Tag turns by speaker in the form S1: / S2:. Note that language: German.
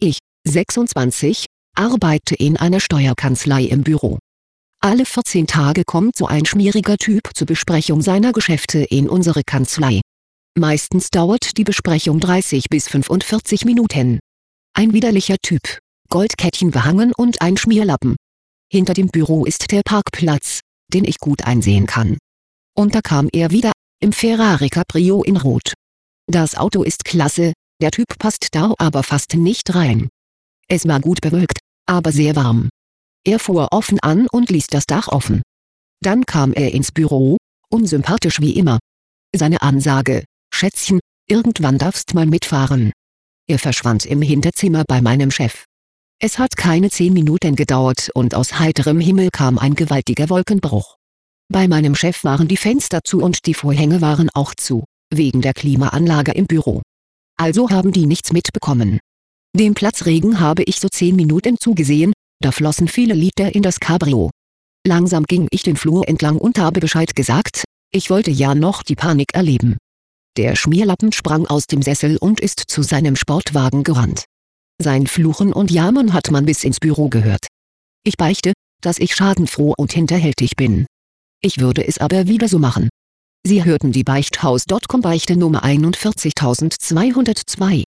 S1: Ich, 26, arbeite in einer Steuerkanzlei im Büro. Alle 14 Tage kommt so ein schmieriger Typ zur Besprechung seiner Geschäfte in unsere Kanzlei. Meistens dauert die Besprechung 30 bis 45 Minuten. Ein widerlicher Typ, Goldkettchen behangen und ein Schmierlappen. Hinter dem Büro ist der Parkplatz, den ich gut einsehen kann. Und da kam er wieder, im Ferrari Cabrio in Rot. Das Auto ist klasse, der Typ passt da aber fast nicht rein. Es war gut bewölkt, aber sehr warm. Er fuhr offen an und ließ das Dach offen. Dann kam er ins Büro, unsympathisch wie immer. Seine Ansage, Schätzchen, irgendwann darfst mal mitfahren. Er verschwand im Hinterzimmer bei meinem Chef. Es hat keine zehn Minuten gedauert und aus heiterem Himmel kam ein gewaltiger Wolkenbruch. Bei meinem Chef waren die Fenster zu und die Vorhänge waren auch zu, wegen der Klimaanlage im Büro. Also haben die nichts mitbekommen. Dem Platzregen habe ich so zehn Minuten zugesehen, da flossen viele Liter in das Cabrio. Langsam ging ich den Flur entlang und habe Bescheid gesagt, ich wollte ja noch die Panik erleben. Der Schmierlappen sprang aus dem Sessel und ist zu seinem Sportwagen gerannt. Sein Fluchen und Jammern hat man bis ins Büro gehört. Ich beichte, dass ich schadenfroh und hinterhältig bin. Ich würde es aber wieder so machen. Sie hörten die Beichthaus.com Beichte Nummer 41202.